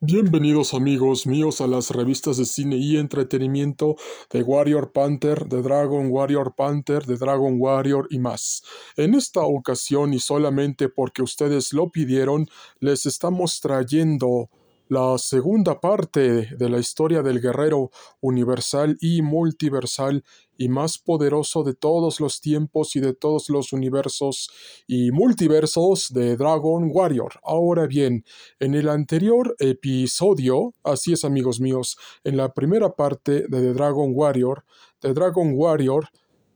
Bienvenidos amigos míos a las revistas de cine y entretenimiento de Warrior Panther, de Dragon Warrior Panther, de Dragon Warrior y más. En esta ocasión y solamente porque ustedes lo pidieron, les estamos trayendo la segunda parte de la historia del guerrero universal y multiversal y más poderoso de todos los tiempos y de todos los universos y multiversos de Dragon Warrior. Ahora bien, en el anterior episodio, así es amigos míos, en la primera parte de The Dragon Warrior, The Dragon Warrior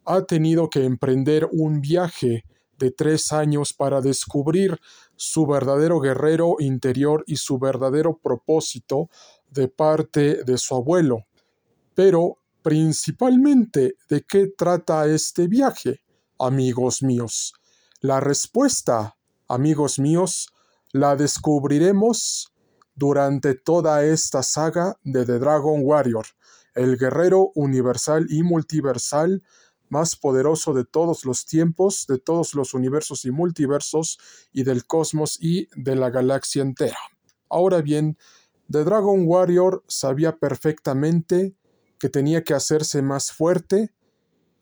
ha tenido que emprender un viaje de tres años para descubrir su verdadero guerrero interior y su verdadero propósito de parte de su abuelo. Pero, principalmente, ¿de qué trata este viaje, amigos míos? La respuesta, amigos míos, la descubriremos durante toda esta saga de The Dragon Warrior, el guerrero universal y multiversal más poderoso de todos los tiempos, de todos los universos y multiversos, y del cosmos y de la galaxia entera. Ahora bien, The Dragon Warrior sabía perfectamente que tenía que hacerse más fuerte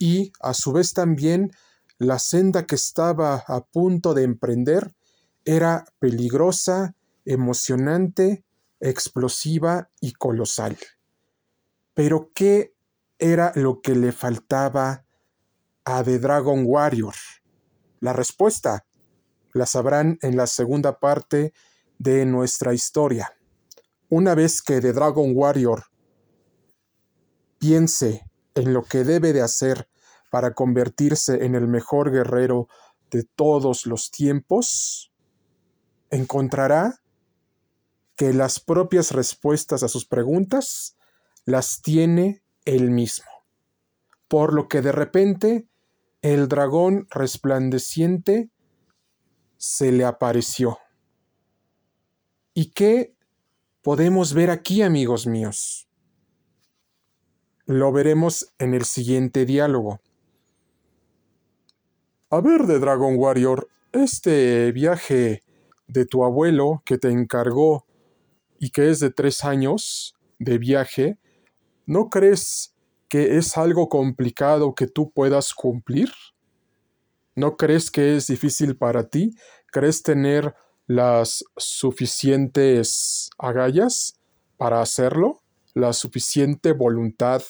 y, a su vez también, la senda que estaba a punto de emprender era peligrosa, emocionante, explosiva y colosal. Pero ¿qué era lo que le faltaba a The Dragon Warrior? La respuesta la sabrán en la segunda parte de nuestra historia. Una vez que The Dragon Warrior piense en lo que debe de hacer para convertirse en el mejor guerrero de todos los tiempos, encontrará que las propias respuestas a sus preguntas las tiene él mismo. Por lo que de repente el dragón resplandeciente se le apareció. ¿Y qué podemos ver aquí, amigos míos? Lo veremos en el siguiente diálogo. A ver, de Dragon Warrior, este viaje de tu abuelo que te encargó y que es de tres años de viaje, ¿no crees que es algo complicado que tú puedas cumplir? ¿No crees que es difícil para ti? ¿Crees tener las suficientes agallas para hacerlo? ¿La suficiente voluntad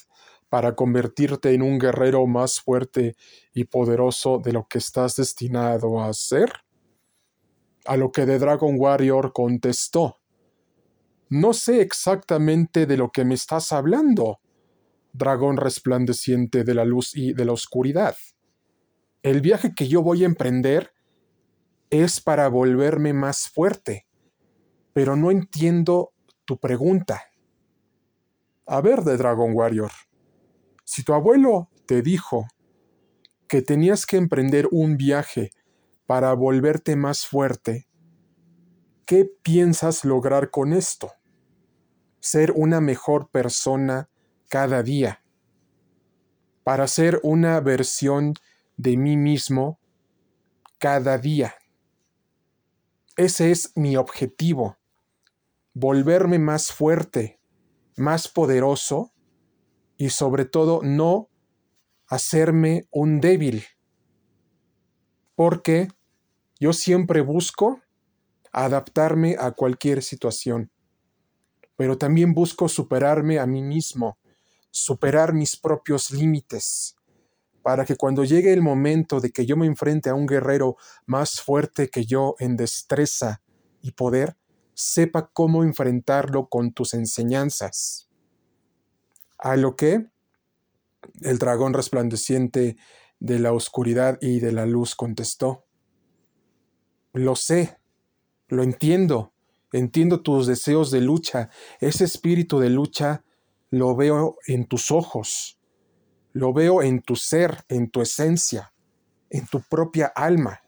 para convertirte en un guerrero más fuerte y poderoso de lo que estás destinado a ser? A lo que The Dragon Warrior contestó. No sé exactamente de lo que me estás hablando dragón resplandeciente de la luz y de la oscuridad. El viaje que yo voy a emprender es para volverme más fuerte, pero no entiendo tu pregunta. A ver, de Dragon Warrior, si tu abuelo te dijo que tenías que emprender un viaje para volverte más fuerte, ¿qué piensas lograr con esto? ¿Ser una mejor persona cada día para ser una versión de mí mismo cada día. Ese es mi objetivo, volverme más fuerte, más poderoso y sobre todo no hacerme un débil. Porque yo siempre busco adaptarme a cualquier situación, pero también busco superarme a mí mismo superar mis propios límites, para que cuando llegue el momento de que yo me enfrente a un guerrero más fuerte que yo en destreza y poder, sepa cómo enfrentarlo con tus enseñanzas. A lo que el dragón resplandeciente de la oscuridad y de la luz contestó, lo sé, lo entiendo, entiendo tus deseos de lucha, ese espíritu de lucha lo veo en tus ojos, lo veo en tu ser, en tu esencia, en tu propia alma.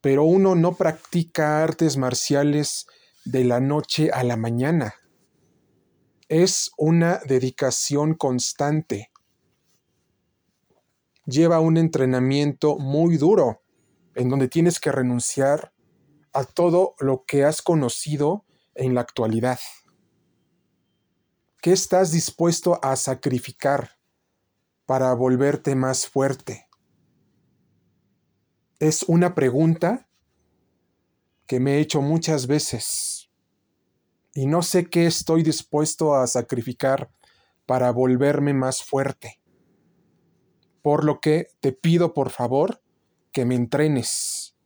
Pero uno no practica artes marciales de la noche a la mañana. Es una dedicación constante. Lleva un entrenamiento muy duro, en donde tienes que renunciar a todo lo que has conocido en la actualidad? ¿Qué estás dispuesto a sacrificar para volverte más fuerte? Es una pregunta que me he hecho muchas veces y no sé qué estoy dispuesto a sacrificar para volverme más fuerte. Por lo que te pido por favor que me entrenes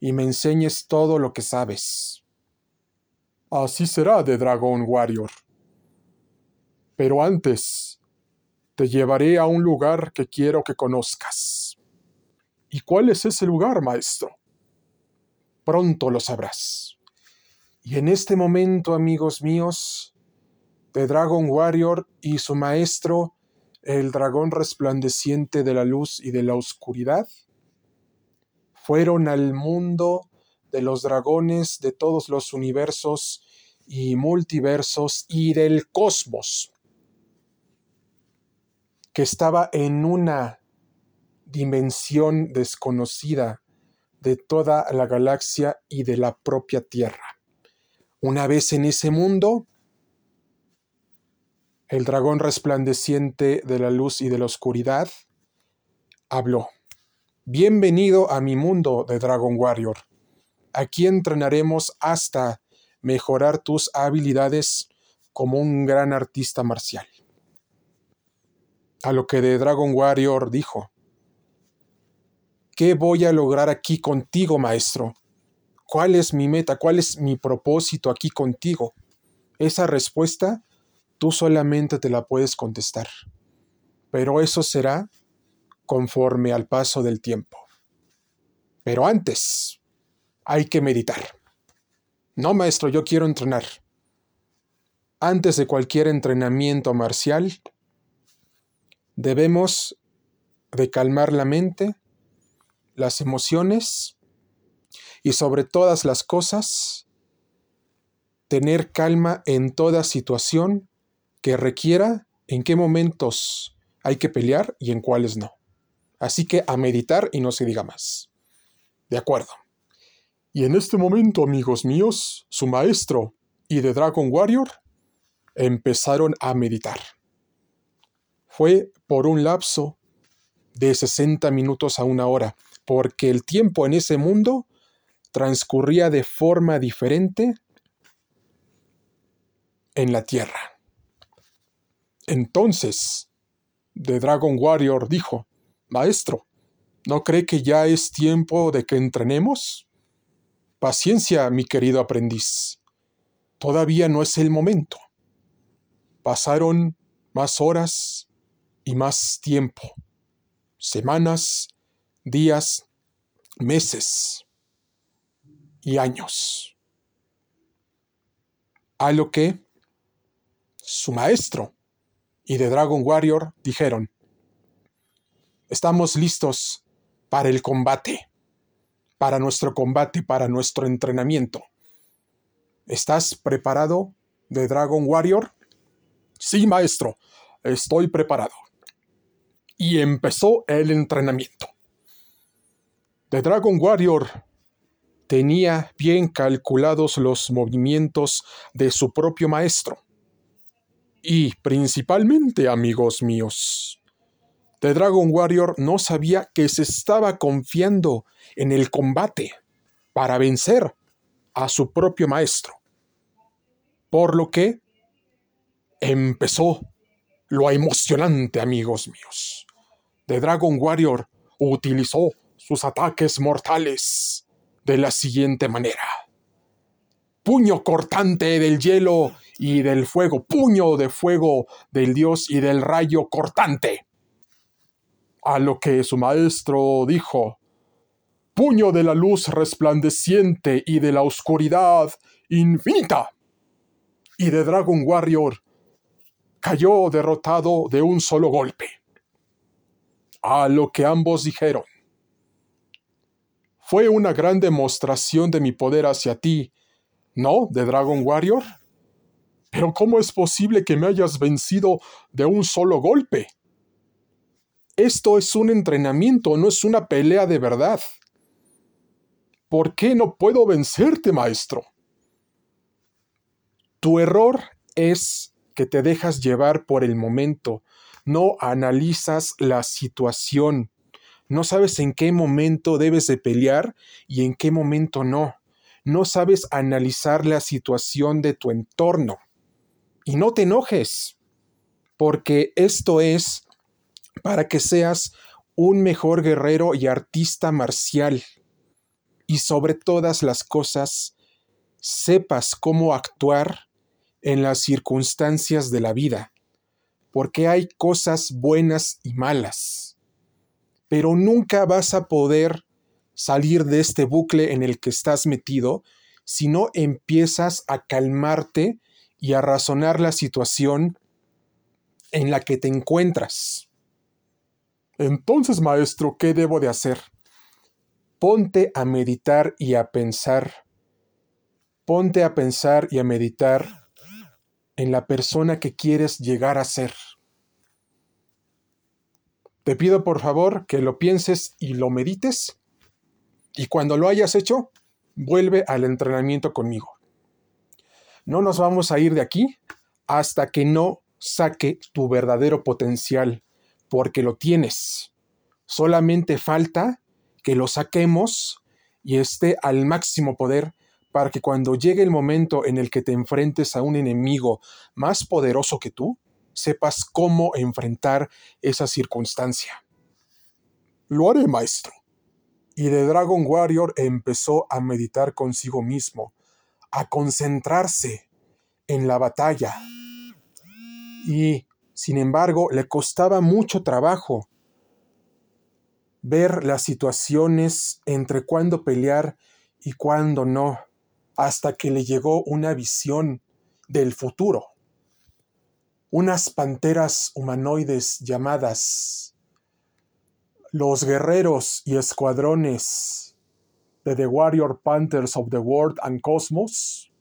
y me enseñes todo lo que sabes. Así será de Dragon Warrior. Pero antes, te llevaré a un lugar que quiero que conozcas. ¿Y cuál es ese lugar, maestro? Pronto lo sabrás. Y en este momento, amigos míos, The Dragon Warrior y su maestro, el dragón resplandeciente de la luz y de la oscuridad, fueron al mundo de los dragones de todos los universos y multiversos y del cosmos, que estaba en una dimensión desconocida de toda la galaxia y de la propia Tierra. Una vez en ese mundo, el dragón resplandeciente de la luz y de la oscuridad habló. Bienvenido a mi mundo de Dragon Warrior. Aquí entrenaremos hasta mejorar tus habilidades como un gran artista marcial. A lo que de Dragon Warrior dijo, ¿Qué voy a lograr aquí contigo, maestro? ¿Cuál es mi meta? ¿Cuál es mi propósito aquí contigo? Esa respuesta tú solamente te la puedes contestar. Pero eso será conforme al paso del tiempo. Pero antes, hay que meditar. No, maestro, yo quiero entrenar. Antes de cualquier entrenamiento marcial, debemos de calmar la mente las emociones y sobre todas las cosas, tener calma en toda situación que requiera en qué momentos hay que pelear y en cuáles no. Así que a meditar y no se diga más. De acuerdo. Y en este momento, amigos míos, su maestro y de Dragon Warrior empezaron a meditar. Fue por un lapso de 60 minutos a una hora porque el tiempo en ese mundo transcurría de forma diferente en la Tierra. Entonces, The Dragon Warrior dijo, Maestro, ¿no cree que ya es tiempo de que entrenemos? Paciencia, mi querido aprendiz. Todavía no es el momento. Pasaron más horas y más tiempo, semanas días, meses y años. A lo que su maestro y de Dragon Warrior dijeron, estamos listos para el combate, para nuestro combate, para nuestro entrenamiento. ¿Estás preparado de Dragon Warrior? Sí, maestro, estoy preparado. Y empezó el entrenamiento. The Dragon Warrior tenía bien calculados los movimientos de su propio maestro. Y principalmente, amigos míos, The Dragon Warrior no sabía que se estaba confiando en el combate para vencer a su propio maestro. Por lo que empezó lo emocionante, amigos míos. The Dragon Warrior utilizó sus ataques mortales de la siguiente manera. Puño cortante del hielo y del fuego, puño de fuego del dios y del rayo cortante. A lo que su maestro dijo, puño de la luz resplandeciente y de la oscuridad infinita. Y de Dragon Warrior cayó derrotado de un solo golpe. A lo que ambos dijeron, fue una gran demostración de mi poder hacia ti, ¿no? De Dragon Warrior. Pero ¿cómo es posible que me hayas vencido de un solo golpe? Esto es un entrenamiento, no es una pelea de verdad. ¿Por qué no puedo vencerte, maestro? Tu error es que te dejas llevar por el momento, no analizas la situación, no sabes en qué momento debes de pelear y en qué momento no. No sabes analizar la situación de tu entorno. Y no te enojes, porque esto es para que seas un mejor guerrero y artista marcial. Y sobre todas las cosas, sepas cómo actuar en las circunstancias de la vida, porque hay cosas buenas y malas, pero nunca vas a poder salir de este bucle en el que estás metido si no empiezas a calmarte y a razonar la situación en la que te encuentras. Entonces, maestro, ¿qué debo de hacer? Ponte a meditar y a pensar. Ponte a pensar y a meditar en la persona que quieres llegar a ser. Te pido por favor que lo pienses y lo medites y cuando lo hayas hecho, vuelve al entrenamiento conmigo. No nos vamos a ir de aquí hasta que no saque tu verdadero potencial, porque lo tienes. Solamente falta que lo saquemos y esté al máximo poder para que cuando llegue el momento en el que te enfrentes a un enemigo más poderoso que tú, sepas cómo enfrentar esa circunstancia. Lo haré, maestro. Y The Dragon Warrior empezó a meditar consigo mismo, a concentrarse en la batalla. Y, sin embargo, le costaba mucho trabajo ver las situaciones entre cuándo pelear y cuándo no, hasta que le llegó una visión del futuro. Unas panteras humanoides llamadas los guerreros y escuadrones de The Warrior Panthers of the World and Cosmos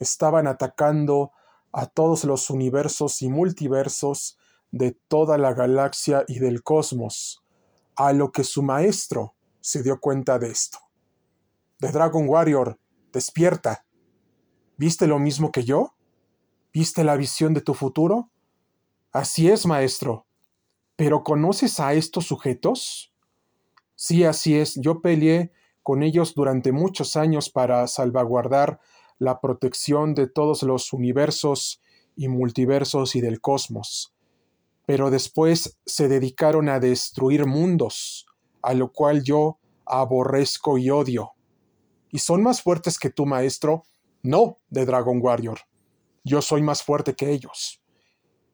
estaban atacando a todos los universos y multiversos de toda la galaxia y del cosmos, a lo que su maestro se dio cuenta de esto. The Dragon Warrior, despierta. ¿Viste lo mismo que yo? ¿Viste la visión de tu futuro? Así es, maestro. ¿Pero conoces a estos sujetos? Sí, así es. Yo peleé con ellos durante muchos años para salvaguardar la protección de todos los universos y multiversos y del cosmos. Pero después se dedicaron a destruir mundos, a lo cual yo aborrezco y odio. ¿Y son más fuertes que tú, maestro? No, de Dragon Warrior. Yo soy más fuerte que ellos.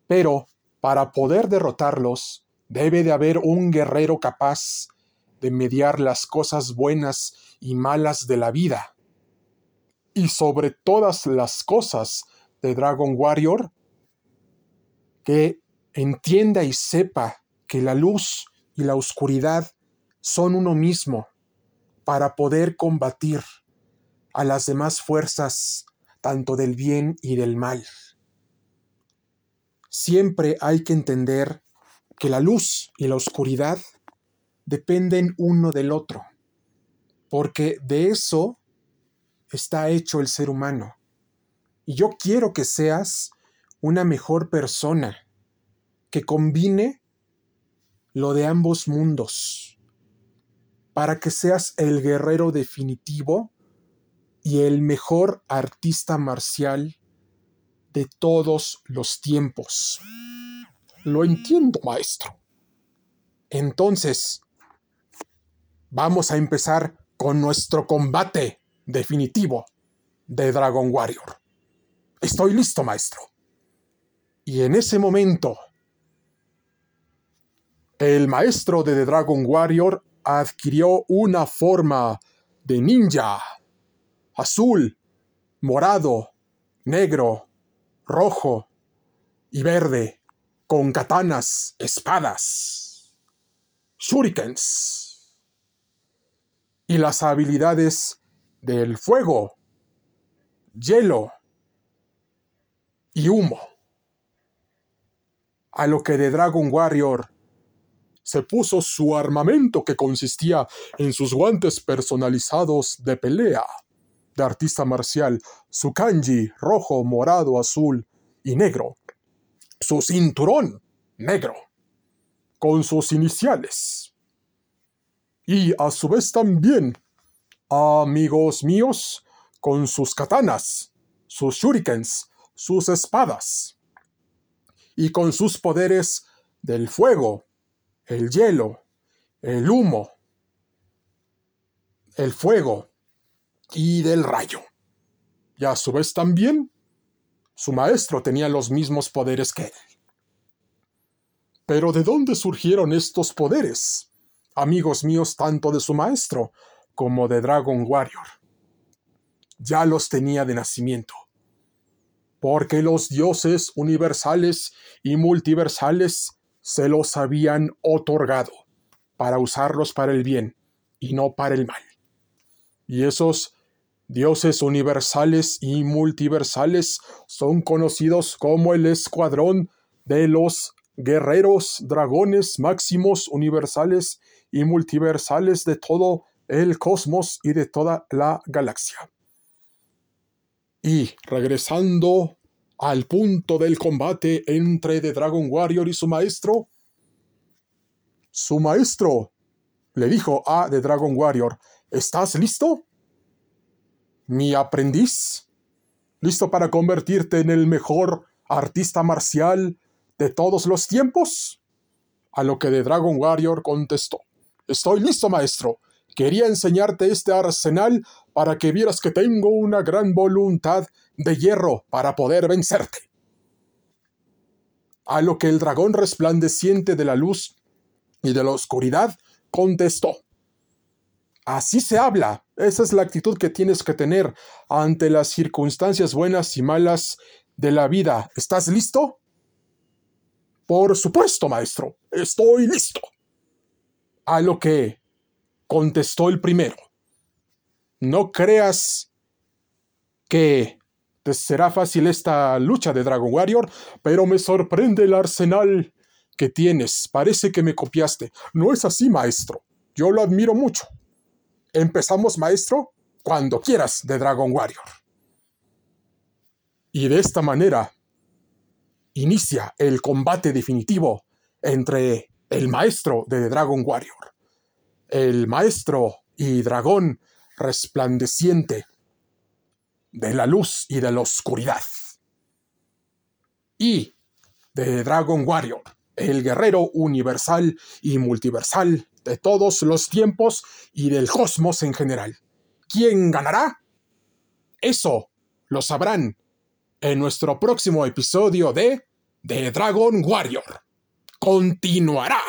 Pero para poder derrotarlos, debe de haber un guerrero capaz de mediar las cosas buenas y malas de la vida. Y sobre todas las cosas de Dragon Warrior, que entienda y sepa que la luz y la oscuridad son uno mismo para poder combatir a las demás fuerzas, tanto del bien y del mal siempre hay que entender que la luz y la oscuridad dependen uno del otro, porque de eso está hecho el ser humano. Y yo quiero que seas una mejor persona, que combine lo de ambos mundos, para que seas el guerrero definitivo y el mejor artista marcial de todos los tiempos. Lo entiendo, maestro. Entonces, vamos a empezar con nuestro combate definitivo de Dragon Warrior. Estoy listo, maestro. Y en ese momento, el maestro de The Dragon Warrior adquirió una forma de ninja, azul, morado, negro, rojo y verde, con katanas, espadas, shurikens. Y las habilidades del fuego, hielo y humo. A lo que de Dragon Warrior se puso su armamento que consistía en sus guantes personalizados de pelea, de artista marcial, su kanji rojo, morado, azul y negro, su cinturón negro, con sus iniciales. Y a su vez también, amigos míos, con sus katanas, sus shurikens, sus espadas, y con sus poderes del fuego, el hielo, el humo, el fuego y del rayo. Y a su vez también, su maestro tenía los mismos poderes que él. Pero ¿de dónde surgieron estos poderes? Amigos míos, tanto de su maestro como de Dragon Warrior. Ya los tenía de nacimiento. Porque los dioses universales y multiversales se los habían otorgado para usarlos para el bien y no para el mal. Y esos dioses universales y multiversales son conocidos como el escuadrón de los guerreros dragones máximos universales y multiversales de todo el cosmos y de toda la galaxia. Y regresando al punto del combate entre The Dragon Warrior y su maestro, su maestro le dijo a The Dragon Warrior, ¿estás listo? Mi aprendiz, ¿listo para convertirte en el mejor artista marcial de todos los tiempos? A lo que The Dragon Warrior contestó, Estoy listo, maestro. Quería enseñarte este arsenal para que vieras que tengo una gran voluntad de hierro para poder vencerte. A lo que el dragón resplandeciente de la luz y de la oscuridad contestó. Así se habla. Esa es la actitud que tienes que tener ante las circunstancias buenas y malas de la vida. ¿Estás listo? Por supuesto, maestro. Estoy listo. A lo que contestó el primero. No creas que te será fácil esta lucha de Dragon Warrior, pero me sorprende el arsenal que tienes. Parece que me copiaste. No es así, maestro. Yo lo admiro mucho. Empezamos, maestro, cuando quieras de Dragon Warrior. Y de esta manera inicia el combate definitivo entre el maestro de Dragon Warrior, el maestro y dragón resplandeciente de la luz y de la oscuridad. Y de Dragon Warrior, el guerrero universal y multiversal de todos los tiempos y del cosmos en general. ¿Quién ganará? Eso lo sabrán en nuestro próximo episodio de The Dragon Warrior. Continuará.